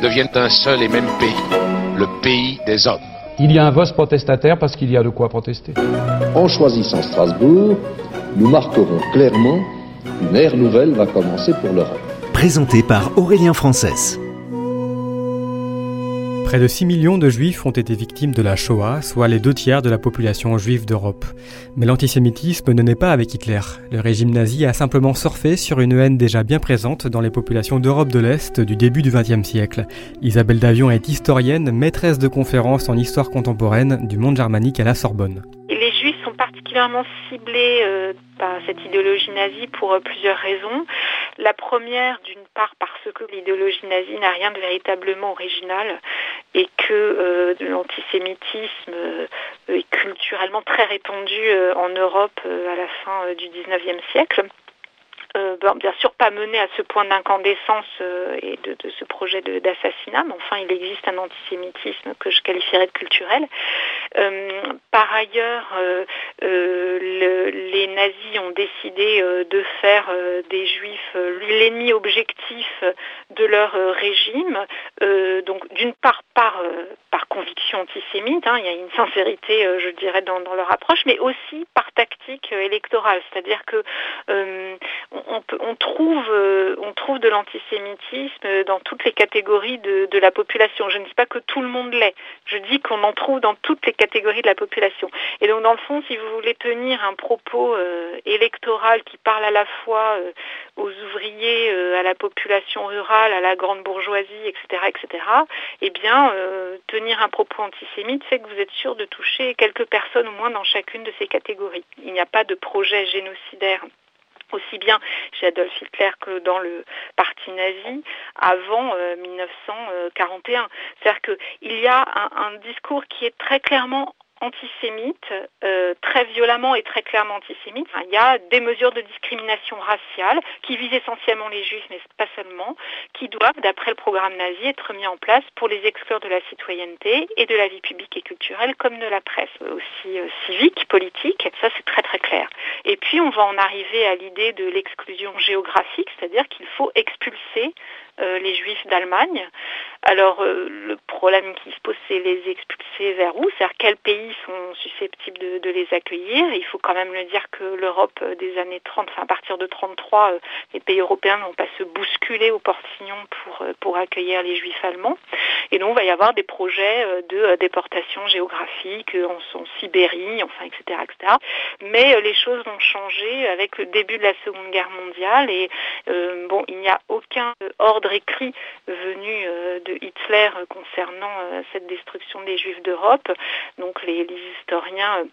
deviennent un seul et même pays, le pays des hommes. Il y a un vote protestataire parce qu'il y a de quoi protester. En choisissant Strasbourg, nous marquerons clairement qu'une ère nouvelle va commencer pour l'Europe. Présenté par Aurélien Frances. Près de 6 millions de juifs ont été victimes de la Shoah, soit les deux tiers de la population juive d'Europe. Mais l'antisémitisme ne naît pas avec Hitler. Le régime nazi a simplement surfé sur une haine déjà bien présente dans les populations d'Europe de l'Est du début du XXe siècle. Isabelle Davion est historienne, maîtresse de conférences en histoire contemporaine du monde germanique à la Sorbonne. les juifs sont particulièrement ciblés euh, par cette idéologie nazie pour euh, plusieurs raisons. La première, d'une part, parce que l'idéologie nazie n'a rien de véritablement original et que euh, l'antisémitisme euh, est culturellement très répandu euh, en Europe à la fin du XIXe siècle. Euh, bien sûr pas mené à ce point d'incandescence euh, et de, ce projet d'assassinat, mais enfin il existe un antisémitisme que je qualifierais de culturel. Euh, par ailleurs, le, les nazis ont décidé de faire des juifs l'ennemi objectif de leur régime, donc d'une part par, par conviction antisémite, hein, il y a une sincérité, je dirais, dans, leur approche, mais aussi par tactique électorale, c'est-à-dire que euh, on trouve de l'antisémitisme dans toutes les catégories de, la population. Je ne dis pas que tout le monde l'est. Je dis qu'on en trouve dans toutes les catégories de la population. Et donc, dans le fond, si vous voulez tenir un propos euh, électoral qui parle à la fois euh, aux ouvriers, à la population rurale, à la grande bourgeoisie, etc., etc., eh bien, tenir un propos antisémite fait que vous êtes sûr de toucher quelques personnes au moins dans chacune de ces catégories. Il n'y a pas de projet génocidaire Adolf Hitler que dans le parti nazi avant euh, 1941. C'est-à-dire qu'il y a un, discours qui est très clairement antisémite, euh, très violemment et très clairement antisémite. Il y a des mesures de discrimination raciale qui visent essentiellement les juifs, mais pas seulement, qui doivent, d'après le programme nazi, être mis en place pour les exclure de la citoyenneté et de la vie publique et culturelle, comme de la presse, aussi euh, civique, politique. Ça, c'est très très clair. Et puis, on va en arriver à l'idée de l'exclusion géographique, c'est-à-dire qu'il faut expulser euh, les juifs d'Allemagne. Alors euh, le problème qui se pose, c'est les expulser vers où? C'est-à-dire quels pays sont susceptibles de, de, les accueillir? Il faut quand même le dire que l'Europe des années 30, enfin à partir de 33, euh, les pays européens n'ont pas se bousculer au portillon pour, pour accueillir les juifs allemands. Et donc il va y avoir des projets de déportation géographique en, en Sibérie, enfin etc., etc. Mais les choses vont changer avec le début de la Seconde Guerre mondiale et bon, il n'y a aucun ordre écrit venu de Hitler concernant cette destruction des Juifs d'Europe. Donc les, historiens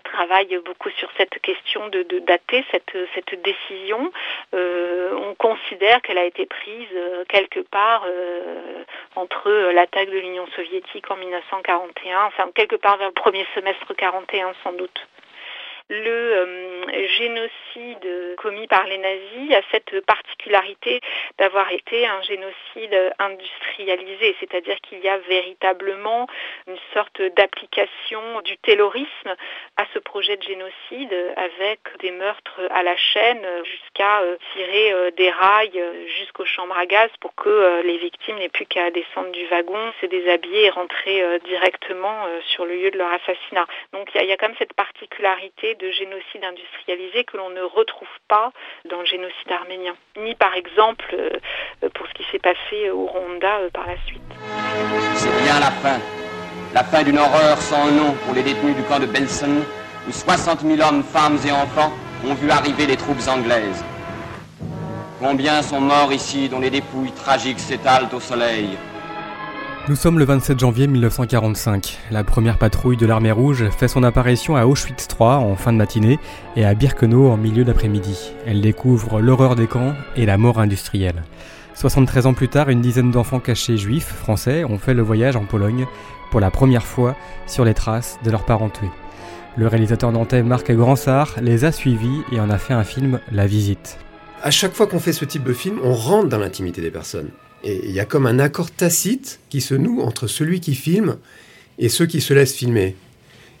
travaille beaucoup sur cette question de, dater cette, décision. Euh, on considère qu'elle a été prise euh, quelque part euh, entre l'attaque de l'Union soviétique en 1941, enfin quelque part vers le premier semestre 41 sans doute le euh, génocide commis par les nazis a cette particularité d'avoir été un génocide industrialisé, c'est-à-dire qu'il y a véritablement une sorte d'application du terrorisme à ce projet de génocide avec des meurtres à la chaîne jusqu'à tirer des rails jusqu'aux chambres à gaz pour que les victimes n'aient plus qu'à descendre du wagon, se déshabiller et rentrer directement sur le lieu de leur assassinat. Donc il y, y, a quand même cette particularité de génocide industrialisé que l'on ne retrouve pas dans le génocide arménien, ni par exemple euh, pour ce qui s'est passé au Rwanda euh, par la suite. C'est bien la fin. La fin d'une horreur sans nom pour les détenus du camp de Belsen, où 60 000 hommes, femmes et enfants ont vu arriver les troupes anglaises. Combien sont morts ici dont les dépouilles tragiques s'étalent au soleil? Nous sommes le 27 janvier 1945. La première patrouille de l'armée rouge fait son apparition à Auschwitz III en fin de matinée et à Birkenau en milieu d'après-midi. Elle découvre l'horreur des camps et la mort industrielle. 73 ans plus tard, une dizaine d'enfants cachés juifs français ont fait le voyage en Pologne pour la première fois sur les traces de leurs parents tués. Le réalisateur nantais Marc Gransart les a suivis et en a fait un film La Visite. À chaque fois qu'on fait ce type de film, on rentre dans l'intimité des personnes. Et il y a comme un accord tacite qui se noue entre celui qui filme et ceux qui se laissent filmer.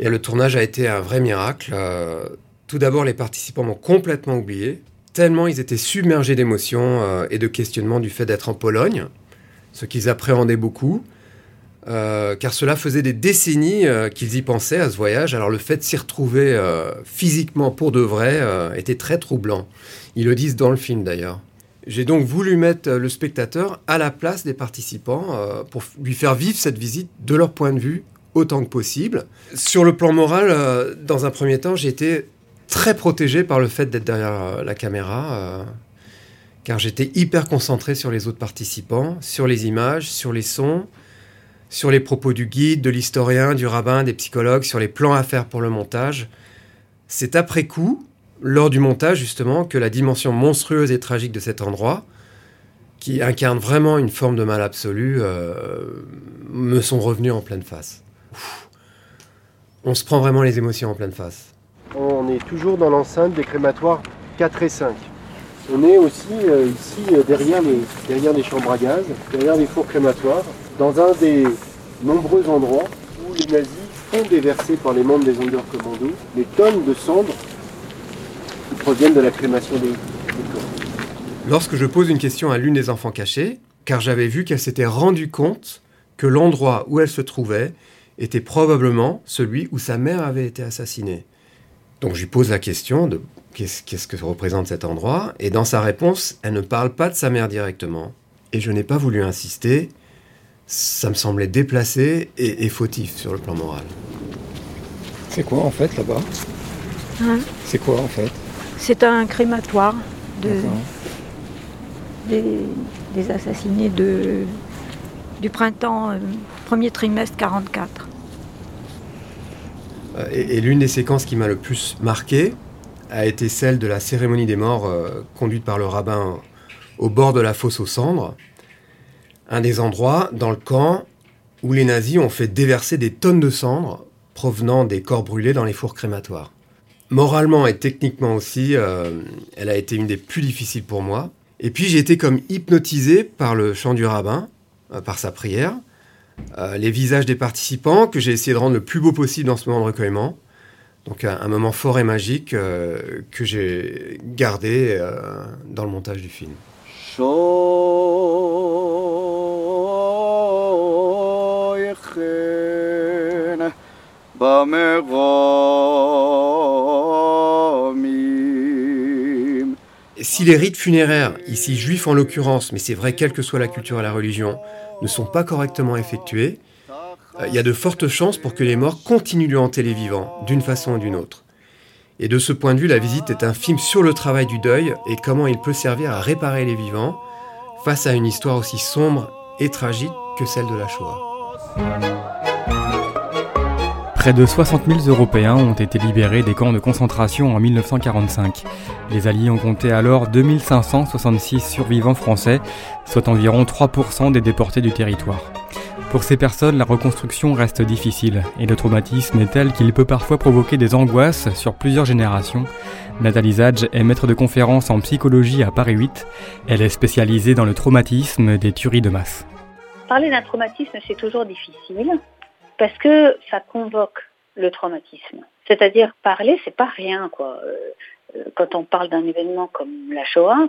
Et le tournage a été un vrai miracle. Euh, tout d'abord, les participants m'ont complètement oublié, tellement ils étaient submergés d'émotions euh, et de questionnements du fait d'être en Pologne, ce qu'ils appréhendaient beaucoup. Euh, car cela faisait des décennies qu'ils y pensaient à ce voyage. Alors le fait de s'y retrouver physiquement pour de vrai était très troublant. Ils le disent dans le film d'ailleurs. J'ai donc voulu mettre le spectateur à la place des participants pour lui faire vivre cette visite de leur point de vue autant que possible. Sur le plan moral, dans un premier temps, j'étais très protégé par le fait d'être derrière euh, la caméra, euh, car j'étais hyper concentré sur les autres participants, sur les images, sur les sons, sur les propos du guide, de l'historien, du rabbin, des psychologues, sur les plans à faire pour le montage. C'est après coup, lors du montage justement, que la dimension monstrueuse et tragique de cet endroit, qui incarne vraiment une forme de mal absolu, euh, me sont revenus en pleine face. On se prend vraiment les émotions en pleine face. On est toujours dans l'enceinte des crématoires 4 et 5. On est aussi euh, ici euh, derrière, les, derrière les chambres à gaz, derrière les fours crématoires, dans un des nombreux endroits où les nazis font déverser par les membres des Sonderkommando les tonnes de cendres proviennent de la crémation des, des corps. Lorsque je pose une question à l'une des enfants cachés, car j'avais vu qu'elle s'était rendue compte que l'endroit où elle se trouvait était probablement celui où sa mère avait été assassinée. Donc je lui pose la question de qu'est-ce que représente cet endroit, et dans sa réponse, elle ne parle pas de sa mère directement. Et je n'ai pas voulu insister, ça me semblait déplacé et, fautif sur le plan moral. C'est quoi en fait là-bas? Hein? C'est quoi en fait? C'est un crématoire de, des, assassinés de, du printemps, euh, premier trimestre 44. Euh, et, l'une des séquences qui m'a le plus marqué a été celle de la cérémonie des morts euh, conduite par le rabbin au bord de la fosse aux cendres, un des endroits dans le camp où les nazis ont fait déverser des tonnes de cendres provenant des corps brûlés dans les fours crématoires. Moralement et techniquement aussi, euh, elle a été une des plus difficiles pour moi. Et puis j'ai été comme hypnotisé par le chant du rabbin, par sa prière, euh, les visages des participants que j'ai essayé de rendre le plus beau possible dans ce moment de recueillement. Donc un, moment fort et magique euh, que j'ai gardé euh, dans le montage du film. Si les rites funéraires, ici juifs en l'occurrence, mais c'est vrai quelle que soit la culture et la religion, ne sont pas correctement effectués, euh, il y a de fortes chances pour que les morts continuent de hanter les vivants, d'une façon ou d'une autre. Et de ce point de vue, la visite est un film sur le travail du deuil et comment il peut servir à réparer les vivants face à une histoire aussi sombre et tragique que celle de la Shoah. Près de 60 000 Européens ont été libérés des camps de concentration en 1945. Les Alliés ont compté alors 2566 survivants français, soit environ 3% des déportés du territoire. Pour ces personnes, la reconstruction reste difficile et le traumatisme est tel qu'il peut parfois provoquer des angoisses sur plusieurs générations. Nathalie Zadj est maître de conférence en psychologie à Paris 8. Elle est spécialisée dans le traumatisme des tueries de masse. Parler d'un traumatisme, c'est toujours difficile parce que ça convoque le traumatisme. C'est-à-dire parler, c'est pas rien quoi. Euh, euh, quand on parle d'un événement comme la Shoah,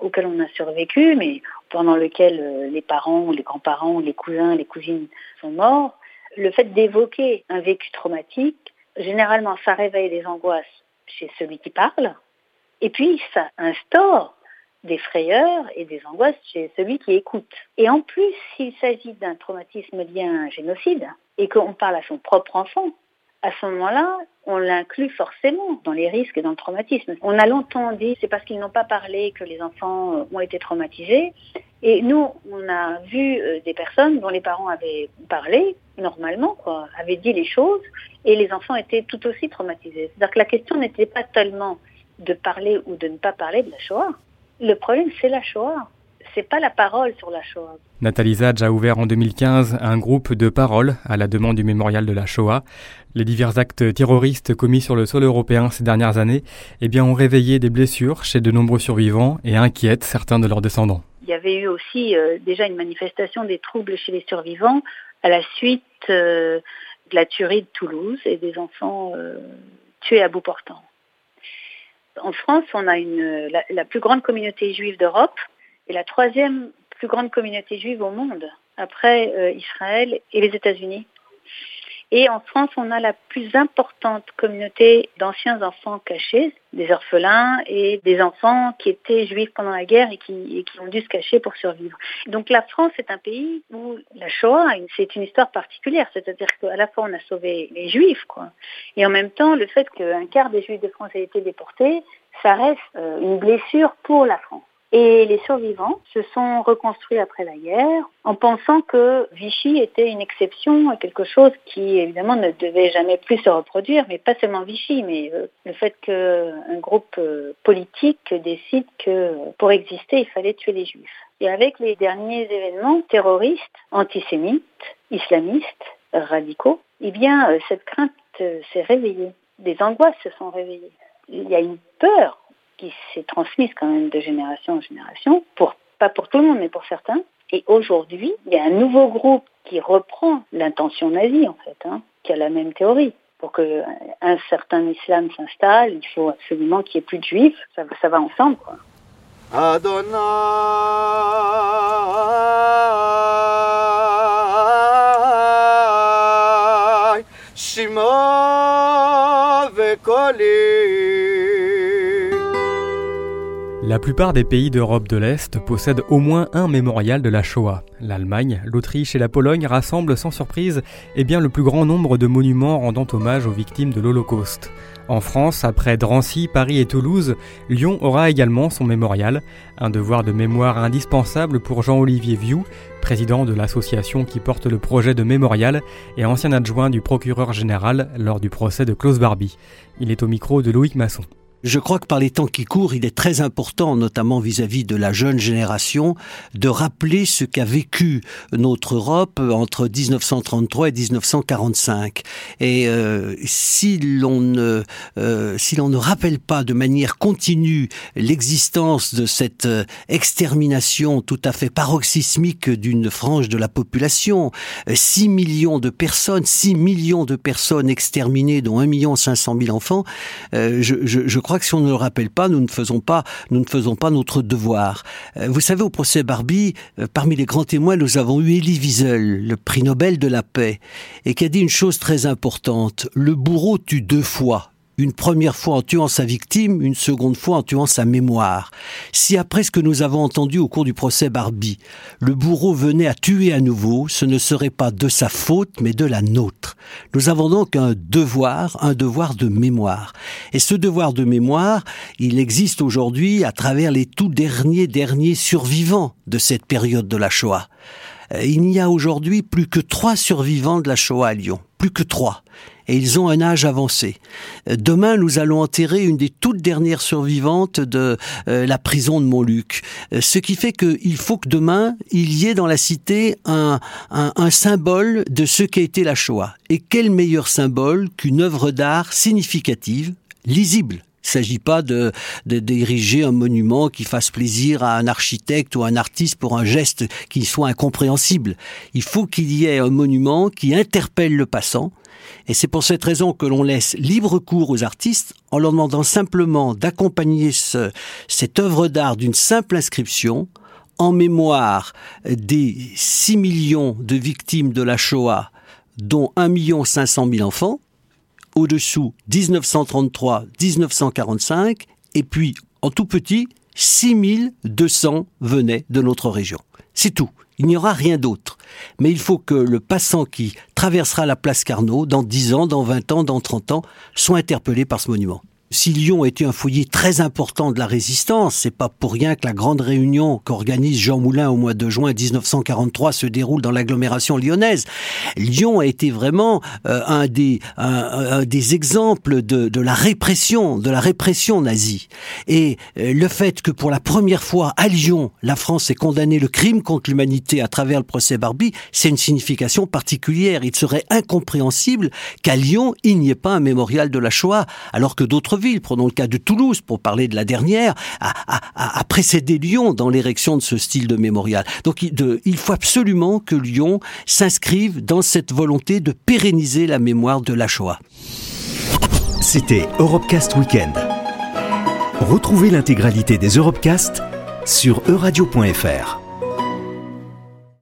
auquel on a survécu, mais pendant lequel euh, les parents, les grands-parents, les cousins, les cousines sont morts, le fait d'évoquer un vécu traumatique, généralement, ça réveille des angoisses chez celui qui parle, et puis ça instaure des frayeurs et des angoisses chez celui qui écoute. Et en plus, s'il s'agit d'un traumatisme lié à un génocide et qu'on parle à son propre enfant, à ce moment-là, on l'inclut forcément dans les risques et dans le traumatisme. On a longtemps dit c'est parce qu'ils n'ont pas parlé que les enfants euh, ont été traumatisés. Et nous, on a vu euh, des personnes dont les parents avaient parlé normalement, quoi, avaient dit les choses, et les enfants étaient tout aussi traumatisés. C'est-à-dire que la question n'était pas tellement de parler ou de ne pas parler de la Shoah, le problème, c'est la Shoah. c'est pas la parole sur la Shoah. Nathalie Zadj a ouvert en 2015 un groupe de parole à la demande du mémorial de la Shoah. Les divers actes terroristes commis sur le sol européen ces dernières années eh bien, ont réveillé des blessures chez de nombreux survivants et inquiètent certains de leurs descendants. Il y avait eu aussi euh, déjà une manifestation des troubles chez les survivants à la suite euh, de la tuerie de Toulouse et des enfants euh, tués à bout portant. En France, on a la plus grande communauté juive d'Europe et la troisième plus grande communauté juive au monde, après euh, Israël et les États-Unis. Et en France, on a la plus importante communauté d'anciens enfants cachés, des orphelins et des enfants qui étaient juifs pendant la guerre et qui, ont dû se cacher pour survivre. Donc la France est un pays où la Shoah, c'est une histoire particulière, c'est-à-dire qu'à la fois on a sauvé les juifs, quoi, et en même temps le fait qu'un quart des juifs de France aient été déportés, ça reste euh, une blessure pour la France. Et les survivants se sont reconstruits après la guerre en pensant que Vichy était une exception, quelque chose qui évidemment ne devait jamais plus se reproduire, mais pas seulement Vichy, mais euh, le fait qu'un groupe euh, politique décide que pour exister, il fallait tuer les juifs. Et avec les derniers événements terroristes, antisémites, islamistes, radicaux, eh bien, euh, cette crainte s'est réveillée. Des angoisses se sont réveillées. Il y a une peur qui s'est transmise quand même de génération en génération, pour, pas pour tout le monde, mais pour certains. Et aujourd'hui, il y a un nouveau groupe qui reprend l'intention nazie, en fait, hein, qui a la même théorie. Pour qu'un certain islam s'installe, il faut absolument qu'il n'y ait plus de juifs. Ça, va ensemble, quoi. Adonai, La plupart des pays d'Europe de l'Est possèdent au moins un mémorial de la Shoah. L'Allemagne, l'Autriche et la Pologne rassemblent sans surprise eh bien, le plus grand nombre de monuments rendant hommage aux victimes de l'Holocauste. En France, après Drancy, Paris et Toulouse, Lyon aura également son mémorial, un devoir de mémoire indispensable pour Jean-Olivier Vieux, président de l'association qui porte le projet de mémorial et ancien adjoint du procureur général lors du procès de Klaus Barbie. Il est au micro de Loïc Masson. Je crois que par les temps qui courent, il est très important, notamment vis-à-vis de la jeune génération, de rappeler ce qu'a vécu notre Europe entre 1933 et 1945. Et euh, si l'on ne euh, si l'on ne rappelle pas de manière continue l'existence de cette euh, extermination tout à fait paroxysmique d'une frange de la population, 6 millions de personnes, 6 millions de personnes exterminées, dont 1 million 500 000 enfants, je, je, je crois que si on ne le rappelle pas, nous ne faisons pas, nous ne faisons pas notre devoir. Euh, vous savez, au procès Barbie, euh, parmi les grands témoins, nous avons eu Elie Wiesel, le prix Nobel de la paix, et qui a dit une chose très importante. Le bourreau tue deux fois une première fois en tuant sa victime, une seconde fois en tuant sa mémoire. Si après ce que nous avons entendu au cours du procès Barbie, le bourreau venait à tuer à nouveau, ce ne serait pas de sa faute, mais de la nôtre. Nous avons donc un devoir, un devoir de mémoire. Et ce devoir de mémoire, il existe aujourd'hui à travers les tout derniers, derniers survivants de cette période de la Shoah. Euh, il n'y a aujourd'hui plus que trois survivants de la Shoah à Lyon. Plus que trois et ils ont un âge avancé. Euh, demain, nous allons enterrer une des toutes dernières survivantes de euh, la prison de Montluc. Ce qui fait qu'il faut que demain, il y ait dans la cité un, un, un symbole de ce qu'a été la Shoah. Et quel meilleur symbole qu'une œuvre d'art significative, lisible, il ne s'agit pas de, de d'ériger un monument qui fasse plaisir à un architecte ou un artiste pour un geste qui soit incompréhensible. Il faut qu'il y ait un monument qui interpelle le passant, et c'est pour cette raison que l'on laisse libre cours aux artistes en leur demandant simplement d'accompagner ce, cette œuvre d'art d'une simple inscription en mémoire des 6 millions de victimes de la Shoah, dont 1 500 000 enfants, au-dessous 1933-1945, et puis en tout petit, 6200 venaient de notre région. C'est tout. Il n'y aura rien d'autre. Mais il faut que le passant qui traversera la place Carnot, dans 10 ans, dans 20 ans, dans 30 ans, soit interpellé par ce monument. Si Lyon était un foyer très important de la résistance, c'est pas pour rien que la grande réunion qu'organise Jean Moulin au mois de juin 1943 se déroule dans l'agglomération lyonnaise. Lyon a été vraiment euh, un, des, un, des exemples de, de, la répression, de la répression nazie. Et euh, le fait que pour la première fois à Lyon, la France ait condamné le crime contre l'humanité à travers le procès Barbie, c'est une signification particulière. Il serait incompréhensible qu'à Lyon, il n'y ait pas un mémorial de la Shoah, alors que d'autres prenons le cas de Toulouse pour parler de la dernière, a, précédé Lyon dans l'érection de ce style de mémorial. Donc il faut absolument que Lyon s'inscrive dans cette volonté de pérenniser la mémoire de la Shoah. C'était Europecast Weekend. Retrouvez l'intégralité des Europecast sur euradio.fr.